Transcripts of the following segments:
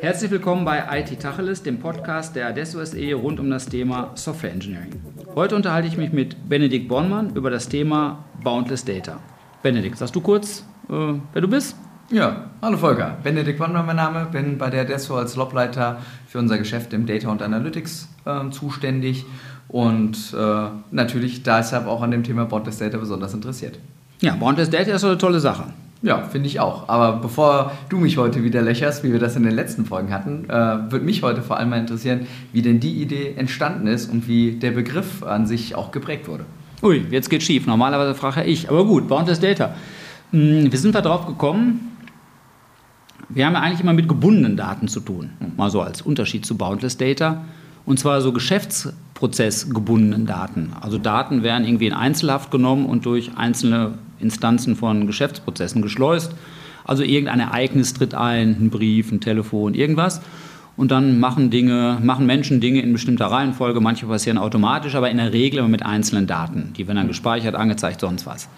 Herzlich willkommen bei IT Tacheles, dem Podcast der Adesso SE rund um das Thema Software Engineering. Heute unterhalte ich mich mit Benedikt Bornmann über das Thema Boundless Data. Benedikt, sagst du kurz, äh, wer du bist? Ja, hallo Volker. Benedikt Bornmann mein Name, bin bei der Adesso als Lobleiter für unser Geschäft im Data und Analytics äh, zuständig und äh, natürlich deshalb auch an dem Thema Boundless Data besonders interessiert. Ja, Boundless Data ist so eine tolle Sache. Ja, finde ich auch. Aber bevor du mich heute wieder löcherst, wie wir das in den letzten Folgen hatten, äh, würde mich heute vor allem mal interessieren, wie denn die Idee entstanden ist und wie der Begriff an sich auch geprägt wurde. Ui, jetzt geht schief. Normalerweise frage ich. Aber gut, Boundless Data. Hm, wir sind da drauf gekommen, wir haben ja eigentlich immer mit gebundenen Daten zu tun. Mal so als Unterschied zu Boundless Data. Und zwar so geschäftsprozessgebundenen Daten. Also Daten werden irgendwie in Einzelhaft genommen und durch einzelne Instanzen von Geschäftsprozessen geschleust. Also irgendein Ereignis tritt ein, ein Brief, ein Telefon, irgendwas. Und dann machen Dinge, machen Menschen Dinge in bestimmter Reihenfolge. Manche passieren automatisch, aber in der Regel immer mit einzelnen Daten. Die werden dann gespeichert, angezeigt, sonst was.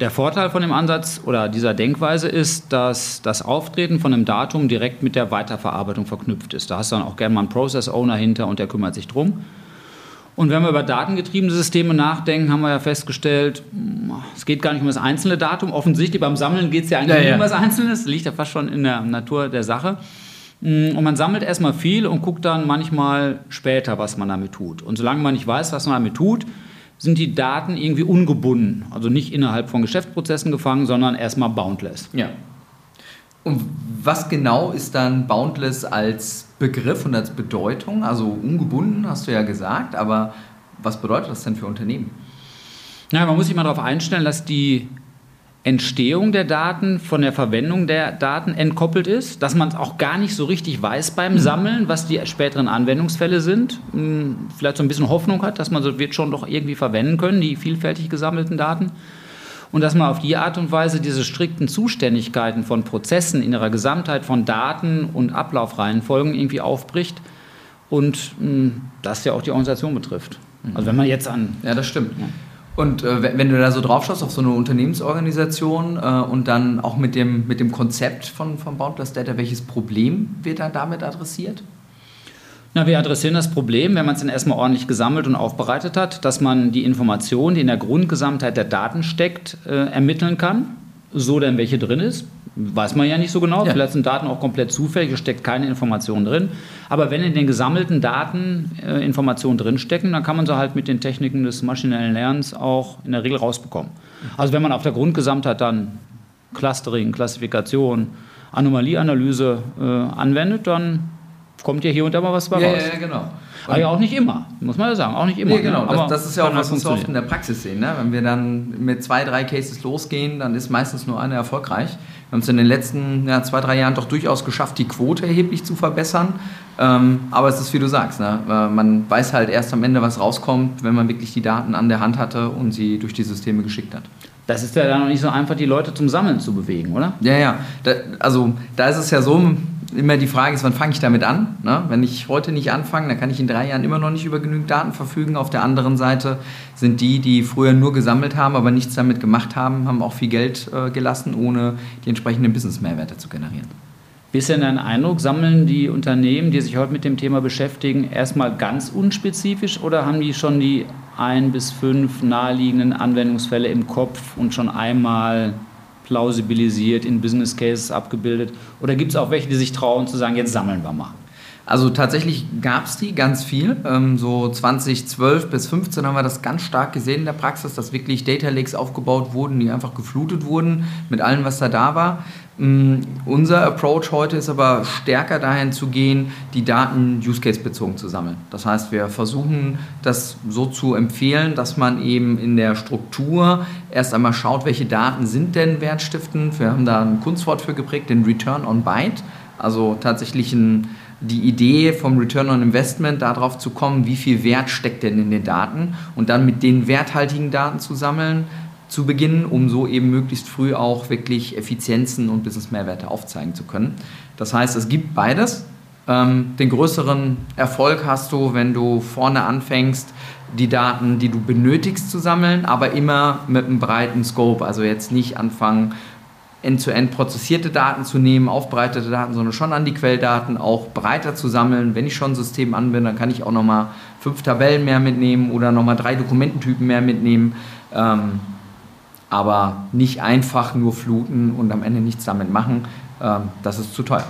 Der Vorteil von dem Ansatz oder dieser Denkweise ist, dass das Auftreten von einem Datum direkt mit der Weiterverarbeitung verknüpft ist. Da hast du dann auch gerne mal einen Process Owner hinter und der kümmert sich drum. Und wenn wir über datengetriebene Systeme nachdenken, haben wir ja festgestellt, es geht gar nicht um das einzelne Datum. Offensichtlich beim Sammeln geht es ja eigentlich ja, ja. um was Einzelnes. Das liegt ja fast schon in der Natur der Sache. Und man sammelt erstmal viel und guckt dann manchmal später, was man damit tut. Und solange man nicht weiß, was man damit tut, sind die Daten irgendwie ungebunden. Also nicht innerhalb von Geschäftsprozessen gefangen, sondern erstmal boundless. Ja. Und was genau ist dann boundless als Begriff und als Bedeutung? Also ungebunden hast du ja gesagt, aber was bedeutet das denn für Unternehmen? Na, man muss sich mal darauf einstellen, dass die Entstehung der Daten von der Verwendung der Daten entkoppelt ist, dass man es auch gar nicht so richtig weiß beim hm. Sammeln, was die späteren Anwendungsfälle sind. Hm, vielleicht so ein bisschen Hoffnung hat, dass man so wird schon doch irgendwie verwenden können, die vielfältig gesammelten Daten. Und dass man auf die Art und Weise diese strikten Zuständigkeiten von Prozessen in ihrer Gesamtheit von Daten und Ablaufreihenfolgen irgendwie aufbricht und hm, das ja auch die Organisation betrifft. Also wenn man jetzt an... Ja, das stimmt. Ja. Und äh, wenn du da so drauf schaust auf so eine Unternehmensorganisation äh, und dann auch mit dem, mit dem Konzept von, von Boundless Data, welches Problem wird da damit adressiert? Na, wir adressieren das Problem, wenn man es dann erstmal ordentlich gesammelt und aufbereitet hat, dass man die Information, die in der Grundgesamtheit der Daten steckt, äh, ermitteln kann, so denn welche drin ist. Weiß man ja nicht so genau. Ja. Vielleicht sind Daten auch komplett zufällig, es steckt keine Information drin. Aber wenn in den gesammelten Daten äh, Informationen drinstecken, dann kann man sie halt mit den Techniken des maschinellen Lernens auch in der Regel rausbekommen. Also wenn man auf der Grundgesamtheit dann Clustering, Klassifikation, Anomalieanalyse äh, anwendet, dann kommt ja hier und da mal was bei raus. Ja, ja, genau. Ja auch nicht immer, muss man ja sagen, auch nicht immer. Nee, genau, ne? das, das, ist ja auch, was wir oft in der Praxis sehen. Ne? Wenn wir dann mit zwei, drei Cases losgehen, dann ist meistens nur einer erfolgreich. Wir haben es in den letzten ja, zwei, drei Jahren doch durchaus geschafft, die Quote erheblich zu verbessern. Ähm, aber es ist wie du sagst, ne? man weiß halt erst am Ende, was rauskommt, wenn man wirklich die Daten an der Hand hatte und sie durch die Systeme geschickt hat. Das ist ja dann noch nicht so einfach, die Leute zum Sammeln zu bewegen, oder? Ja, ja. Da, also da ist es ja so, immer die Frage ist, wann fange ich damit an? Ne? Wenn ich heute nicht anfange, dann kann ich in drei Jahren immer noch nicht über genügend Daten verfügen. Auf der anderen Seite sind die, die früher nur gesammelt haben, aber nichts damit gemacht haben, haben auch viel Geld äh, gelassen, ohne die entsprechenden Business-Mehrwerte zu generieren. Bisschen dein Eindruck, sammeln die Unternehmen, die sich heute mit dem Thema beschäftigen, erstmal ganz unspezifisch oder haben die schon die ein bis fünf naheliegenden Anwendungsfälle im Kopf und schon einmal plausibilisiert, in Business Cases abgebildet? Oder gibt es auch welche, die sich trauen zu sagen, jetzt sammeln wir mal? Also tatsächlich gab es die ganz viel. Ähm, so 2012 bis 2015 haben wir das ganz stark gesehen in der Praxis, dass wirklich Data Lakes aufgebaut wurden, die einfach geflutet wurden mit allem, was da da war. Ähm, unser Approach heute ist aber stärker dahin zu gehen, die Daten Use Case bezogen zu sammeln. Das heißt, wir versuchen das so zu empfehlen, dass man eben in der Struktur erst einmal schaut, welche Daten sind denn wertstiftend. Wir haben da ein Kunstwort für geprägt, den Return on Byte, also tatsächlich ein die Idee vom Return on Investment darauf zu kommen, wie viel Wert steckt denn in den Daten und dann mit den werthaltigen Daten zu sammeln, zu beginnen, um so eben möglichst früh auch wirklich Effizienzen und Business-Mehrwerte aufzeigen zu können. Das heißt, es gibt beides. Ähm, den größeren Erfolg hast du, wenn du vorne anfängst, die Daten, die du benötigst, zu sammeln, aber immer mit einem breiten Scope. Also jetzt nicht anfangen, end-zu-end prozessierte Daten zu nehmen, aufbereitete Daten, sondern schon an die Quelldaten auch breiter zu sammeln. Wenn ich schon ein System anbinde, dann kann ich auch nochmal fünf Tabellen mehr mitnehmen oder nochmal drei Dokumententypen mehr mitnehmen. Ähm, aber nicht einfach nur fluten und am Ende nichts damit machen. Ähm, das ist zu teuer.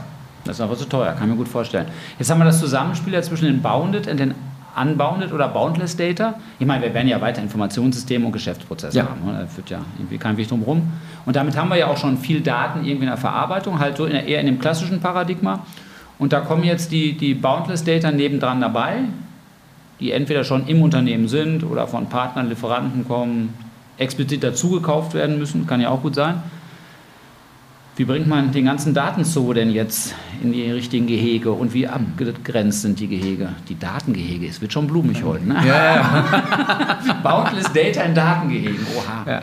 Das ist aber zu teuer, kann ich mir gut vorstellen. Jetzt haben wir das Zusammenspiel ja zwischen den Bounded und den Unbounded oder Boundless Data. Ich meine, wir werden ja weiter Informationssysteme und Geschäftsprozesse Ja. haben. Da führt ja irgendwie kein Weg drum rum. Und damit haben wir ja auch schon viel Daten irgendwie in der Verarbeitung, halt so in der, eher in dem klassischen Paradigma. Und da kommen jetzt die, die Boundless Data nebendran dabei, die entweder schon im Unternehmen sind oder von Partnern, Lieferanten kommen, explizit dazugekauft werden müssen, kann ja auch gut sein. Wie bringt man den ganzen Datenzoo denn jetzt in die richtigen Gehege und wie abgegrenzt sind die Gehege? Die Datengehege, es wird schon blumig heute, ne? Ja, ja. Boundless Data in Datengehegen, oha. Ja.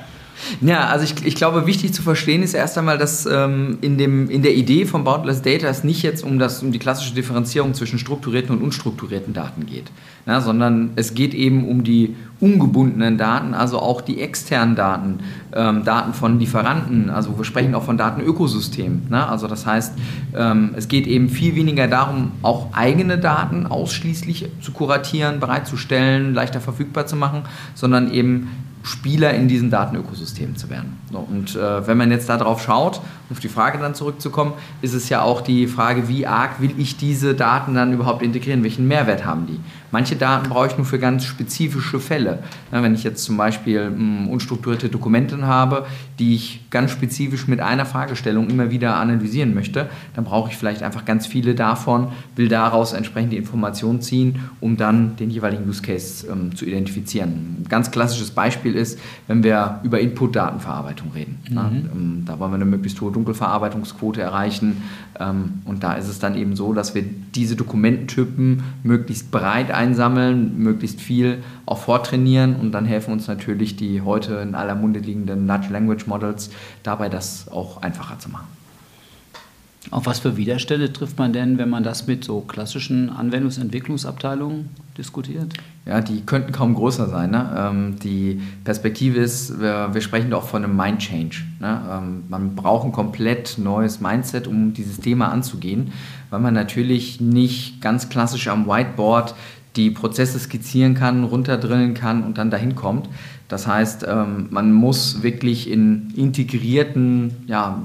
Ja, also ich, ich glaube, wichtig zu verstehen ist erst einmal, dass ähm, in, dem, in der Idee von Boundless Data es nicht jetzt um, das, um die klassische Differenzierung zwischen strukturierten und unstrukturierten Daten geht, na, sondern es geht eben um die ungebundenen Daten, also auch die externen Daten, ähm, Daten von Lieferanten, also wir sprechen auch von Datenökosystemen. Ne? Also das heißt, ähm, es geht eben viel weniger darum, auch eigene Daten ausschließlich zu kuratieren, bereitzustellen, leichter verfügbar zu machen, sondern eben Spieler in diesen Datenökosystemen zu werden. So, und äh, wenn man jetzt darauf schaut, um auf die Frage dann zurückzukommen, ist es ja auch die Frage, wie arg will ich diese Daten dann überhaupt integrieren? Welchen Mehrwert haben die? Manche Daten brauche ich nur für ganz spezifische Fälle. Ja, wenn ich jetzt zum Beispiel mh, unstrukturierte Dokumente habe, die ich ganz spezifisch mit einer Fragestellung immer wieder analysieren möchte, dann brauche ich vielleicht einfach ganz viele davon, will daraus entsprechend die Informationen ziehen, um dann den jeweiligen Use Case ähm, zu identifizieren. Ein ganz klassisches Beispiel ist, wenn wir über Input-Datenverarbeitung reden. Mhm. Ja, ähm, da wollen wir eine möglichst hohe Dunkelverarbeitungsquote erreichen. Ähm, und da ist es dann eben so, dass wir diese Dokumententypen möglichst breit einsammeln, möglichst viel auch vortrainieren und dann helfen uns natürlich die heute in aller Munde liegenden Large Language Models dabei, das auch einfacher zu machen. Auf was für Widerstände trifft man denn, wenn man das mit so klassischen Anwendungsentwicklungsabteilungen diskutiert? Ja, die könnten kaum größer sein. Ne? Ähm, die Perspektive ist, wir, wir sprechen doch von einem Mind Change. Ne? Ähm, man braucht ein komplett neues Mindset, um dieses Thema anzugehen, weil man natürlich nicht ganz klassisch am Whiteboard die Prozesse skizzieren kann, runterdrillen kann und dann dahin kommt. Das heißt, ähm, man muss wirklich in integrierten, ja,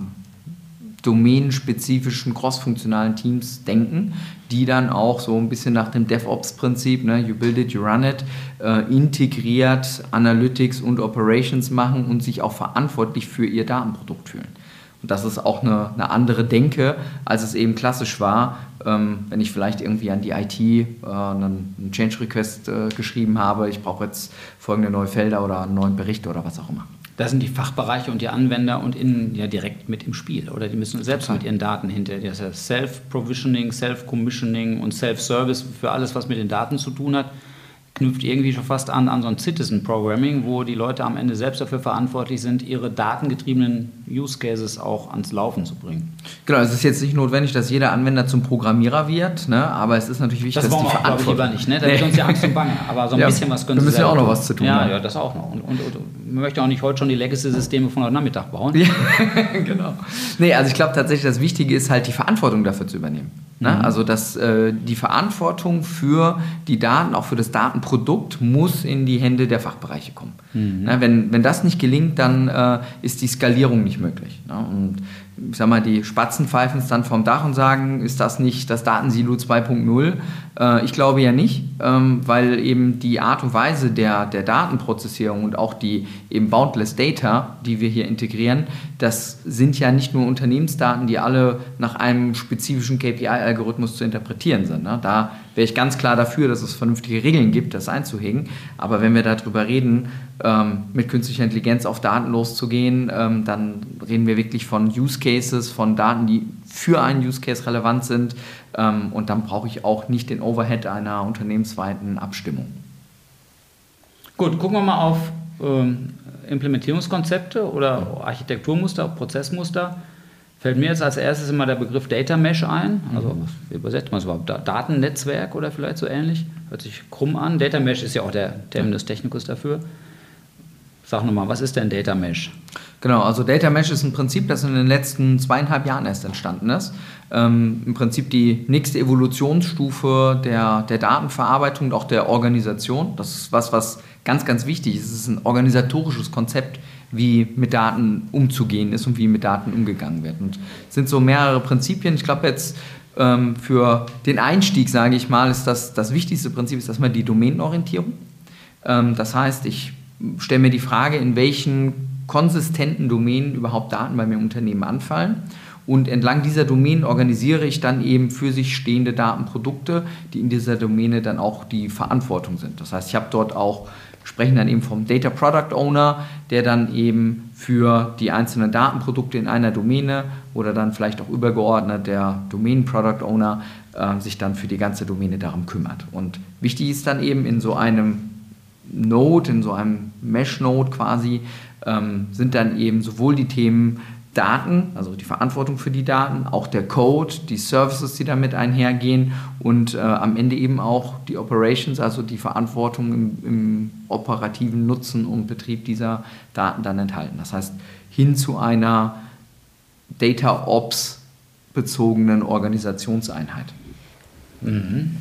domänenspezifischen, crossfunktionalen Teams denken, die dann auch so ein bisschen nach dem DevOps-Prinzip, ne, you build it, you run it, äh, integriert Analytics und Operations machen und sich auch verantwortlich für ihr Datenprodukt fühlen. Und das ist auch eine, eine andere Denke, als es eben klassisch war, ähm, wenn ich vielleicht irgendwie an die IT äh, einen, einen Change Request äh, geschrieben habe, ich brauche jetzt folgende neue Felder oder einen neuen Bericht oder was auch immer. Da sind die Fachbereiche und die Anwender und innen ja direkt mit im Spiel. Oder die müssen selbst mit ihren Daten hinter. Das ist ja Self-Provisioning, Self-Commissioning und Self-Service für alles, was mit den Daten zu tun hat, knüpft irgendwie schon fast an an so ein Citizen-Programming, wo die Leute am Ende selbst dafür verantwortlich sind, ihre datengetriebenen Use Cases auch ans Laufen zu bringen. Genau, es ist jetzt nicht notwendig, dass jeder Anwender zum Programmierer wird, ne? aber es ist natürlich wichtig, Das dass wollen die wir auch, glaube ich, lieber Verantwortung... nicht. Ne? Da wird uns ja Angst und Bange. Aber so ein Ja, bisschen was können wir Sie müssen ja auch noch was zu tun Ja, haben. ja, das auch noch. Und, und, und man möchte auch nicht heute schon die Legacy-Systeme von heute Nachmittag bauen. Ja, genau. Nee, also ich glaube tatsächlich, das Wichtige ist halt die Verantwortung dafür zu übernehmen. Ne? Also dass äh, die Verantwortung für die Daten, auch für das Datenprodukt, muss in die Hände der Fachbereiche kommen. Ne? Wenn, wenn das nicht gelingt, dann äh, ist die Skalierung nicht möglich. Ne? Und ich sag mal, die Spatzen pfeifen es dann vom Dach und sagen, ist das nicht das Datensilo 2.0? Äh, ich glaube ja nicht, ähm, weil eben die Art und Weise der, der Datenprozessierung und auch die eben Boundless Data, die wir hier integrieren, das sind ja nicht nur Unternehmensdaten, die alle nach einem spezifischen KPI-Algorithmus zu interpretieren sind. Ne? Da wäre ich ganz klar dafür, dass es vernünftige Regeln gibt, das einzuhegen. Aber wenn wir darüber reden, ähm, mit künstlicher Intelligenz auf Daten loszugehen, ähm, dann reden wir wirklich von Use Cases, von Daten, die für einen Use Case relevant sind. Ähm, und dann brauche ich auch nicht den Overhead einer unternehmensweiten Abstimmung. Gut, gucken wir mal auf ähm, Implementierungskonzepte oder Architekturmuster, Prozessmuster. Fällt mir jetzt als erstes immer der Begriff Data Mesh ein. Also, wie übersetzt man es überhaupt? Datennetzwerk oder vielleicht so ähnlich? Hört sich krumm an. Data Mesh ist ja auch der Terminus technicus dafür. Sag nochmal, was ist denn Data Mesh? Genau, also Data Mesh ist ein Prinzip, das in den letzten zweieinhalb Jahren erst entstanden ist. Ähm, Im Prinzip die nächste Evolutionsstufe der, der Datenverarbeitung und auch der Organisation. Das ist was, was ganz, ganz wichtig ist. Es ist ein organisatorisches Konzept, wie mit Daten umzugehen ist und wie mit Daten umgegangen wird. Und es sind so mehrere Prinzipien. Ich glaube jetzt ähm, für den Einstieg, sage ich mal, ist das, das wichtigste Prinzip ist erstmal die Domänenorientierung. Ähm, das heißt, ich stelle mir die Frage, in welchen konsistenten Domänen überhaupt Daten bei mir im Unternehmen anfallen. Und entlang dieser Domänen organisiere ich dann eben für sich stehende Datenprodukte, die in dieser Domäne dann auch die Verantwortung sind. Das heißt, ich habe dort auch sprechen dann eben vom Data Product Owner, der dann eben für die einzelnen Datenprodukte in einer Domäne oder dann vielleicht auch übergeordnet der Domain Product Owner äh, sich dann für die ganze Domäne darum kümmert. Und wichtig ist dann eben in so einem Node, in so einem Mesh-Node quasi, ähm, sind dann eben sowohl die Themen Daten, also die Verantwortung für die Daten, auch der Code, die Services, die damit einhergehen und äh, am Ende eben auch die Operations, also die Verantwortung im, im, operativen Nutzen und Betrieb dieser Daten dann enthalten. Das heißt, hin zu einer Data Ops bezogenen Organisationseinheit. Mhm.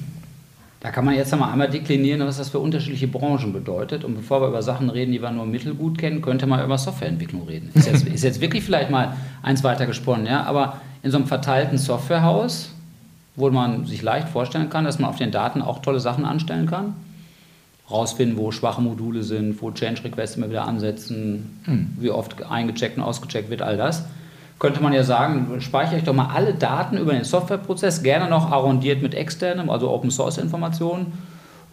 Da kann man jetzt einmal deklinieren, was das für unterschiedliche Branchen bedeutet. Und bevor wir über Sachen reden, die wir nur mittelgut kennen, könnte man über Softwareentwicklung reden. Ist jetzt, ist jetzt wirklich vielleicht mal eins weiter gesponnen, ja. Aber in so einem verteilten Softwarehaus, wo man sich leicht vorstellen kann, dass man auf den Daten auch tolle Sachen anstellen kann, rausfinden, wo schwache Module sind, wo Change Requests immer wieder ansetzen, hm. wie oft eingecheckt und ausgecheckt wird, all das könnte man ja sagen, speichere ich doch mal alle Daten über den Softwareprozess, gerne noch arrondiert mit externem, also Open Source Informationen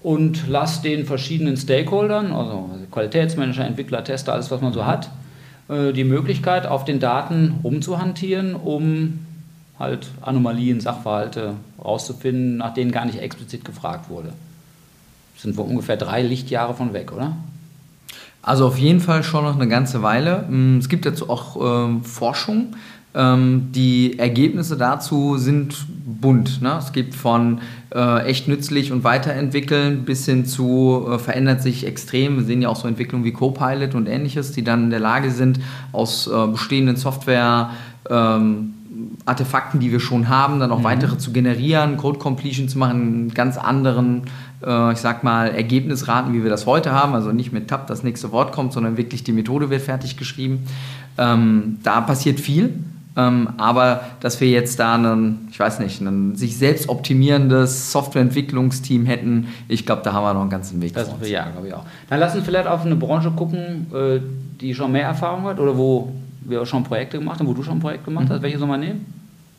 und lasse den verschiedenen Stakeholdern, also Qualitätsmanager, Entwickler, Tester, alles was man so hat, äh, die Möglichkeit auf den Daten rumzuhantieren, um halt Anomalien, Sachverhalte rauszufinden, nach denen gar nicht explizit gefragt wurde. Sind wir ungefähr drei Lichtjahre von weg, oder? Also auf jeden Fall schon noch eine ganze Weile. Mm, es gibt dazu auch ähm, Forschung. Ähm, die Ergebnisse dazu sind bunt. Ne? Es gibt von äh, echt nützlich und weiterentwickeln bis hin zu äh, verändert sich extrem. Wir sehen ja auch so Entwicklungen wie Copilot und ähnliches, die dann in der Lage sind, aus äh, bestehenden Software ähm, Artefakten, die wir schon haben, dann auch mhm. weitere zu generieren, Code Completion zu machen, ganz anderen äh, ich sag mal, Ergebnisraten, wie wir das heute haben, also nicht mit Tab das nächste Wort kommt, sondern wirklich die Methode wird fertig geschrieben. Ähm, da passiert viel. Ähm, aber dass wir jetzt da ein, ich weiß nicht, ein sich selbst optimierendes Softwareentwicklungsteam hätten, ich glaube, da haben wir noch einen ganzen Weg. Das ja, glaube ich auch. Dann lass uns vielleicht auf eine Branche gucken, äh, die schon mehr Erfahrung hat oder wo wir auch schon Projekte gemacht haben, wo du schon ein Projekt gemacht mhm. hast. Welche soll man nehmen?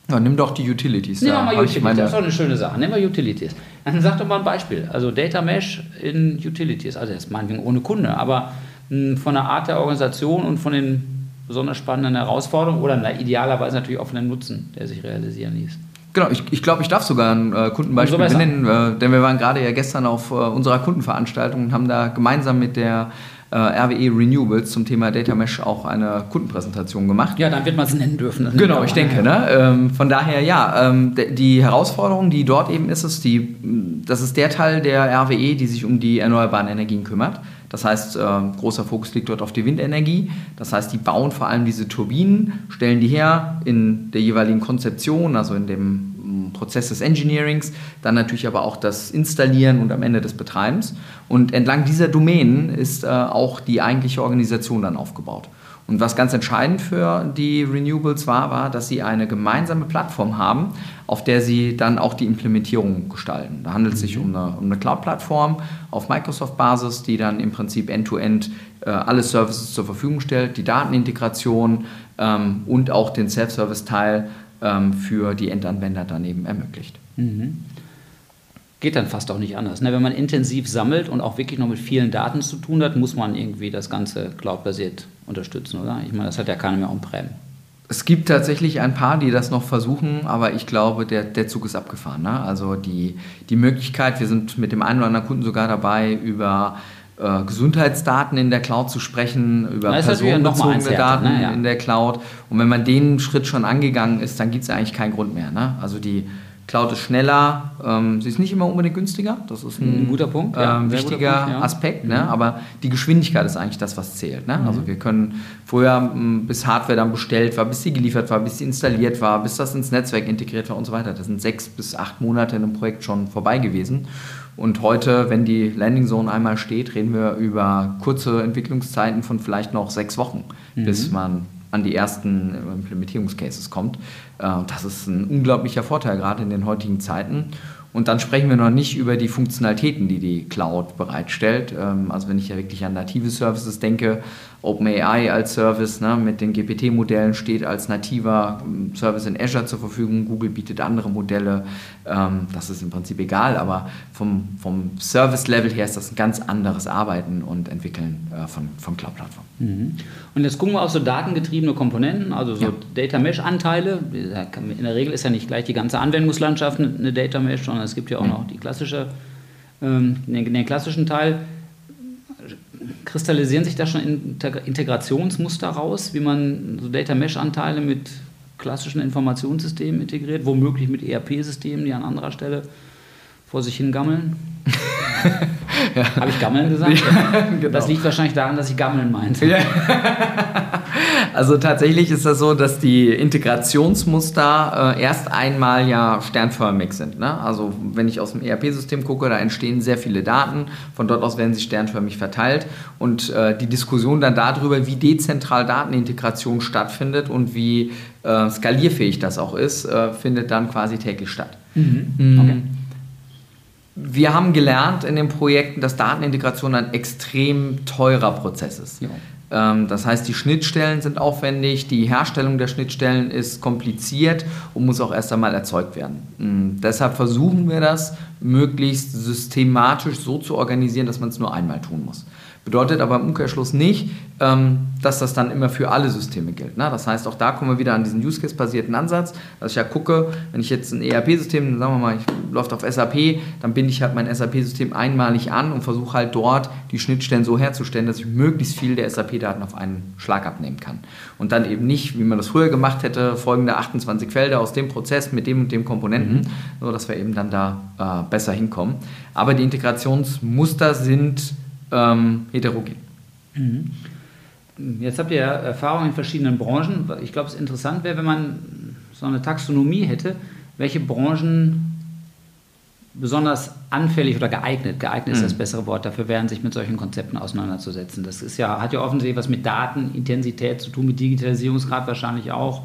Ja, nimm doch die Utilities. Nehmen wir mal Utilities, meine... das ist doch eine schöne Sache. Nehmen wir Utilities. Dann sag doch mal ein Beispiel. Also Data Mesh in Utilities. Also jetzt meinetwegen ohne Kunde, aber hm, von der Art der Organisation und von den besonders spannenden Herausforderungen oder na, idealerweise natürlich auch von dem Nutzen, der sich realisieren ließ. Genau, ich, ich glaube, ich darf sogar ein äh, Kundenbeispiel so nennen, äh, denn wir waren gerade ja gestern auf äh, unserer Kundenveranstaltung und haben da gemeinsam mit der äh, RWE Renewables zum Thema Data Mesh auch eine Kundenpräsentation gemacht. Ja, dann wird man es nennen dürfen. Genau, ich denke. Ne? Ähm, von daher, ja, ähm, die Herausforderung, die dort eben ist, ist die, das ist der Teil der RWE, die sich um die erneuerbaren Energien kümmert. Das heißt, äh, großer Fokus liegt dort auf die Windenergie. Das heißt, die bauen vor allem diese Turbinen, stellen die her in der jeweiligen Konzeption, also in dem Prozess des Engineerings, dann natürlich aber auch das Installieren und am Ende des Betreibens. Und entlang dieser Domänen ist äh, auch die eigentliche Organisation dann aufgebaut. Und was ganz entscheidend für die Renewables war, war, dass sie eine gemeinsame Plattform haben, auf der sie dann auch die Implementierung gestalten. Da handelt es sich um eine, um eine Cloud-Plattform auf Microsoft-Basis, die dann im Prinzip end-to-end -End, äh, alle Services zur Verfügung stellt, die Datenintegration ähm, und auch den Self-Service-Teil ähm, für die Endanwender daneben ermöglicht. Mhm. Geht dann fast auch nicht anders. Ne? Wenn man intensiv sammelt und auch wirklich noch mit vielen Daten zu tun hat, muss man irgendwie das Ganze cloudbasiert unterstützen, oder? Ich meine, das hat ja keiner mehr on-prem. Es gibt tatsächlich ein paar, die das noch versuchen, aber ich glaube, der, der Zug ist abgefahren. Ne? Also die, die Möglichkeit, wir sind mit dem einen oder anderen Kunden sogar dabei, über äh, Gesundheitsdaten in der Cloud zu sprechen, über Das personenbezogene Daten ne? Ja. in der Cloud. Und wenn man den Schritt schon angegangen ist, dann gibt es eigentlich keinen Grund mehr. Ne? Also die Cloud ist schneller, ähm, sie ist nicht immer unbedingt günstiger, das ist ein, Ein guter Punkt, ja. ähm, guter wichtiger Punkt, ja. Mhm. Aspekt, ne? aber die Geschwindigkeit ist eigentlich das, was zählt. Ne? Also wir können vorher, bis Hardware dann bestellt war, bis sie geliefert war, bis sie installiert war, bis das ins Netzwerk integriert war und so weiter, das sind sechs bis acht Monate in einem Projekt schon vorbei gewesen. Und heute, wenn die Landing Zone einmal steht, reden wir über kurze Entwicklungszeiten von vielleicht noch sechs Wochen, bis man an die ersten äh, Implementierungscases kommt. Äh, Das ist ein unglaublicher Vorteil, gerade in den heutigen Zeiten. Und dann sprechen wir noch nicht über die Funktionalitäten, die die Cloud bereitstellt. Ähm, Also wenn ich ja wirklich an native Services denke, OpenAI als Service ne, mit den GPT-Modellen steht als nativer ähm, Service in Azure zur Verfügung. Google bietet andere Modelle. Ähm, Das ist im Prinzip egal, aber vom, vom Service-Level her ist das ein ganz anderes Arbeiten und Entwickeln äh, von, von Cloud-Plattformen. Mhm. Und jetzt gucken wir auf so datengetriebene Komponenten, also so Ja. Data Mesh-Anteile. In der Regel ist ja nicht gleich die ganze Anwendungslandschaft eine- eine Data Mesh, sondern es gibt ja auch noch die klassische, ähm, den, den klassischen Teil. Kristallisieren sich da schon Integ- Integrationsmuster raus, wie man so Data Mesh-Anteile mit klassischen Informationssystemen integriert, womöglich mit ERP-Systemen, die an anderer Stelle vor sich hin gammeln? Habe ich gammeln gesagt? genau. Das liegt wahrscheinlich daran, dass ich gammeln meinte. Ja. Also tatsächlich ist das so, dass die Integrationsmuster äh, erst einmal ja sternförmig sind. Ne? Also wenn ich aus dem ERP-System gucke, da entstehen sehr viele Daten, von dort aus werden sie sternförmig verteilt und äh, die Diskussion dann darüber, wie dezentral Datenintegration stattfindet und wie äh, skalierfähig das auch ist, äh, findet dann quasi täglich statt. Mhm. Okay. Wir haben gelernt in den Projekten, dass Datenintegration ein extrem teurer Prozess ist. Ja. Ähm, Das heißt, die Schnittstellen sind aufwendig, die Herstellung der Schnittstellen ist kompliziert und muss auch erst einmal erzeugt werden. Mm, Deshalb versuchen wir das möglichst systematisch so zu organisieren, dass man es nur einmal tun muss. Bedeutet aber im Umkehrschluss nicht, ähm, dass das dann immer für alle Systeme gilt. Ne? Das heißt, auch da kommen wir wieder an diesen Use Case-basierten Ansatz, dass ich ja gucke, wenn ich jetzt ein ERP-System, sagen wir mal, ich läuft auf SAP, dann binde ich halt mein SAP-System einmalig an und versuche halt dort die Schnittstellen so herzustellen, dass ich möglichst viel der SAP-Daten auf einen Schlag abnehmen kann. Und dann eben nicht, wie man das früher gemacht hätte, folgende 28 Felder aus dem Prozess mit dem und dem Komponenten, so dass wir eben dann da äh, besser hinkommen. Aber die Integrationsmuster sind ähm, heterogen. Jetzt habt ihr ja Erfahrung in verschiedenen Branchen. Ich glaube, es interessant wäre, wenn man so eine Taxonomie hätte, welche Branchen besonders anfällig oder geeignet, geeignet ist das bessere Wort dafür wären, sich mit solchen Konzepten auseinanderzusetzen. Das ist ja, hat ja offensichtlich was mit Datenintensität zu tun, mit Digitalisierungsgrad wahrscheinlich auch.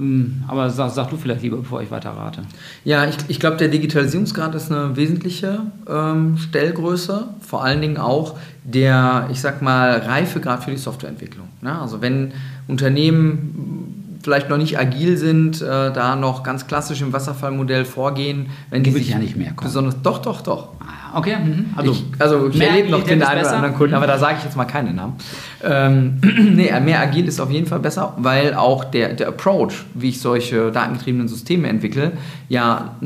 Hm, Aber sag, sag du vielleicht lieber, bevor ich weiter rate. Ja, ich, ich glaube, der Digitalisierungsgrad ist eine wesentliche ähm, Stellgröße. Vor allen Dingen auch der, ich sag mal, Reifegrad für die Softwareentwicklung. Ne? Also wenn Unternehmen vielleicht noch nicht agil sind, äh, da noch ganz klassisch im Wasserfallmodell vorgehen, wenn die Würde sich ich ja nicht mehr kommen. besonders doch doch doch Ah, Okay, mhm. also ich, also ich erlebe noch den einen oder anderen Kunden, aber da sage ich jetzt mal keine Namen. Ähm, nee, mehr agil ist auf jeden Fall besser, weil auch der, der Approach, wie ich solche datengetriebenen Systeme entwickle, ja,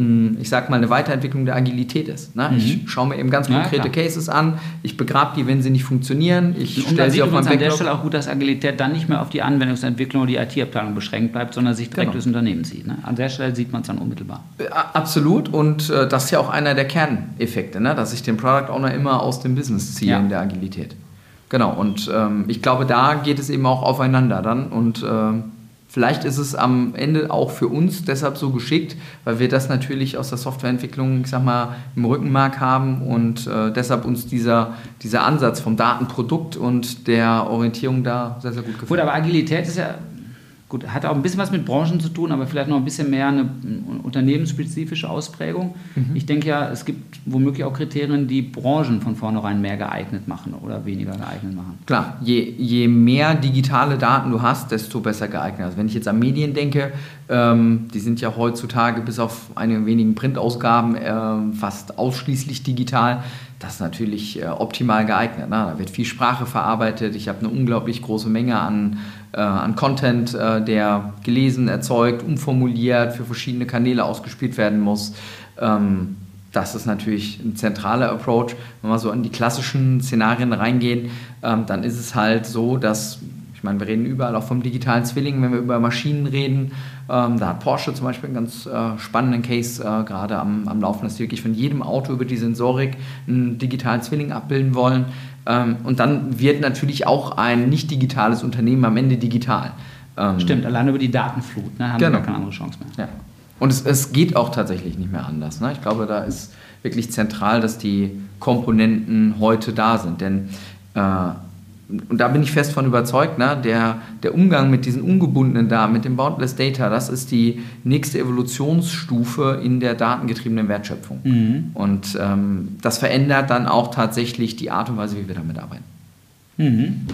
ich sag mal, eine Weiterentwicklung der Agilität ist. Ne? Ich schaue mir eben ganz Mhm. Ja, konkrete klar. Cases an, ich begrabe die, wenn sie nicht funktionieren, ich stelle sie auf übrigens meinen an der Backlog. Stelle auch gut, dass Agilität dann nicht mehr auf die Anwendungsentwicklung oder die IT-Abteilung beschränkt bleibt, sondern sich direkt Genau. durchs Unternehmen zieht. Ne? An der Stelle sieht man es dann unmittelbar. Äh, Absolut und äh, das ist ja auch einer der Kerneffekte, ne? dass ich den Product Owner immer aus dem Business ziehe Ja. in der Agilität. Genau, und ähm, ich glaube, da geht es eben auch aufeinander dann und ähm, vielleicht ist es am Ende auch für uns deshalb so geschickt, weil wir das natürlich aus der Softwareentwicklung, ich sag mal, im Rückenmark haben und äh, deshalb uns dieser, dieser Ansatz vom Datenprodukt und der Orientierung da sehr, sehr gut gefällt. Gut, aber Agilität ist ja, gut, hat auch ein bisschen was mit Branchen zu tun, aber vielleicht noch ein bisschen mehr eine unternehmensspezifische Ausprägung. Ich denke ja, es gibt womöglich auch Kriterien, die Branchen von vornherein mehr geeignet machen oder weniger geeignet machen. Klar, je, je mehr digitale Daten du hast, desto besser geeignet. Also wenn ich jetzt an Medien denke, ähm, die sind ja heutzutage bis auf einige wenigen Printausgaben ähm, fast ausschließlich digital. Das ist natürlich äh, optimal geeignet. Ne? Da wird viel Sprache verarbeitet. Ich habe eine unglaublich große Menge an, äh, an Content, äh, der gelesen, erzeugt, umformuliert, für verschiedene Kanäle ausgespielt werden muss. Ähm, das ist natürlich ein zentraler Approach. Wenn wir so an die klassischen Szenarien reingehen, ähm, dann ist es halt so, dass ich meine, wir reden überall auch vom digitalen Zwilling, wenn wir über Maschinen reden. Ähm, da hat Porsche zum Beispiel einen ganz äh, spannenden Case äh, gerade am, am Laufen, dass sie wirklich von jedem Auto über die Sensorik einen digitalen Zwilling abbilden wollen. Ähm, und dann wird natürlich auch ein nicht digitales Unternehmen am Ende digital. Ähm, Stimmt, allein über die Datenflut ne, haben genau. wir keine andere Chance mehr. Ja. Und es, es, geht auch tatsächlich nicht mehr anders. Ne? Ich glaube, da ist wirklich zentral, dass die Komponenten heute da sind. Denn äh, und da bin ich fest von überzeugt, ne, der, der Umgang mit diesen ungebundenen Daten, mit dem Boundless Data, das ist die nächste Evolutionsstufe in der datengetriebenen Wertschöpfung. Mhm. Und ähm, das verändert dann auch tatsächlich die Art und Weise, wie wir damit arbeiten. Mhm.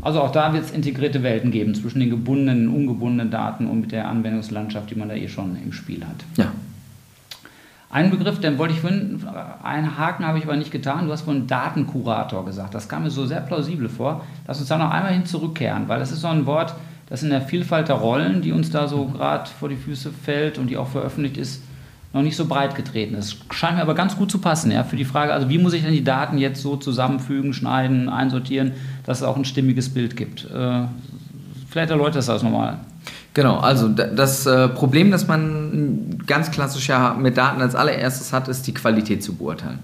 Also auch da wird es integrierte Welten geben zwischen den gebundenen und ungebundenen Daten und mit der Anwendungslandschaft, die man da eh schon im Spiel hat. Ja. Ein Begriff, den wollte ich vorhin, einen Haken habe ich aber nicht getan. Du hast von Datenkurator gesagt. Das kam mir so sehr plausibel vor. Lass uns da noch einmal hin zurückkehren, weil das ist so ein Wort, das in der Vielfalt der Rollen, die uns da so gerade vor die Füße fällt und die auch veröffentlicht ist, noch nicht so breit getreten ist. Scheint mir aber ganz gut zu passen, ja, für die Frage, also wie muss ich denn die Daten jetzt so zusammenfügen, schneiden, einsortieren, dass es auch ein stimmiges Bild gibt. Äh, vielleicht erläutert das nochmal. Genau, also das äh, Problem, das man ganz klassisch ja mit Daten als allererstes hat, ist die Qualität zu beurteilen.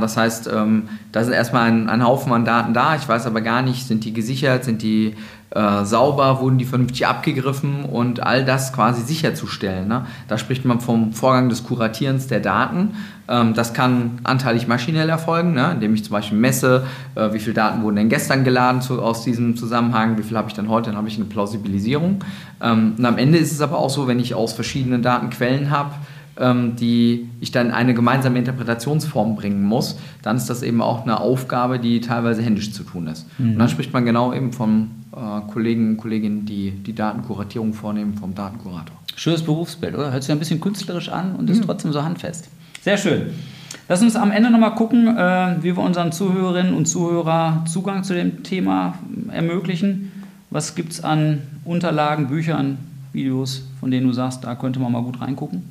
Das heißt, ähm, da ist erstmal ein, ein, Haufen an Daten da, ich weiß aber gar nicht, sind die gesichert, sind die äh, sauber, wurden die vernünftig abgegriffen und all das quasi sicherzustellen. Ne? Da spricht man vom Vorgang des Kuratierens der Daten. Ähm, das kann anteilig maschinell erfolgen, ne? indem ich zum Beispiel messe, äh, wie viele Daten wurden denn gestern geladen zu, aus diesem Zusammenhang, wie viel habe ich dann heute, dann habe ich eine Plausibilisierung. Ähm, und am Ende ist es aber auch so, wenn ich aus verschiedenen Datenquellen habe, die ich dann in eine gemeinsame Interpretationsform bringen muss, dann ist das eben auch eine Aufgabe, die teilweise händisch zu tun ist. Mhm. Und dann spricht man genau eben von äh, Kollegen und Kolleginnen, die die Datenkuratierung vornehmen, vom Datenkurator. Schönes Berufsbild, oder? Hört sich ein bisschen künstlerisch an und ist ja. trotzdem so handfest. Sehr schön. Lass uns am Ende nochmal gucken, äh, wie wir unseren Zuhörerinnen und Zuhörern Zugang zu dem Thema ermöglichen. Was gibt es an Unterlagen, Büchern, Videos, von denen du sagst, da könnte man mal gut reingucken?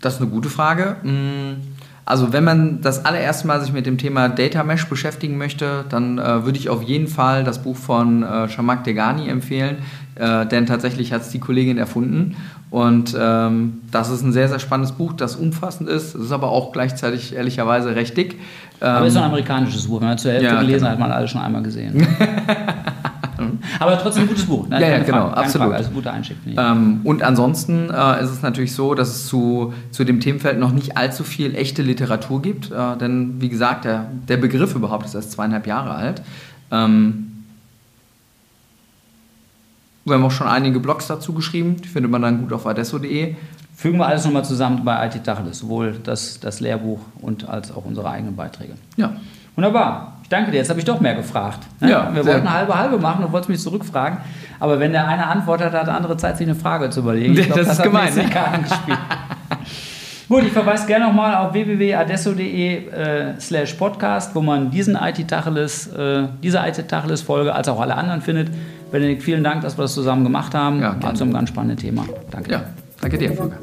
Das ist eine gute Frage. Mm, also wenn man das allererste Mal sich mit dem Thema Data Mesh beschäftigen möchte, dann äh, würde ich auf jeden Fall das Buch von äh, Shamak Degani empfehlen, äh, denn tatsächlich hat es die Kollegin erfunden. Und ähm, das ist ein sehr, sehr spannendes Buch, das umfassend ist. Es ist aber auch gleichzeitig ehrlicherweise recht dick. Ähm, aber es ist ein amerikanisches Buch. Wenn man zur Hälfte ja, gelesen genau. hat, man alles schon einmal gesehen. Aber trotzdem ein gutes Buch. Ne? Ja, ja genau, Frage, absolut. Also guter Einstieg. Ähm, und ansonsten äh, ist es natürlich so, dass es zu, zu dem Themenfeld noch nicht allzu viel echte Literatur gibt. Äh, denn wie gesagt, der, der Begriff überhaupt ist erst zweieinhalb Jahre alt. Ähm, wir haben auch schon einige Blogs dazu geschrieben, die findet man dann gut auf adesso.de. Fügen wir alles nochmal zusammen bei IT Tacheles, sowohl das, das Lehrbuch und als auch unsere eigenen Beiträge. Ja. Wunderbar. Ich danke dir. Jetzt habe ich doch mehr gefragt. Ne? Ja, Wir wollten halbe halbe machen und wolltest mich zurückfragen. Aber wenn der eine Antwort hat, hat der andere Zeit, sich eine Frage zu überlegen. Ich glaub, das, das ist gemein. Ne? Gut, ich verweise gerne nochmal auf www.adesso.de äh, slash podcast, wo man diesen IT-Tacheles, äh, diese IT-Tacheles-Folge als auch alle anderen findet. Benedikt, vielen Dank, dass wir das zusammen gemacht haben. Ja, War zu einem ganz spannenden Thema. Danke. Ja, danke dir, Volker.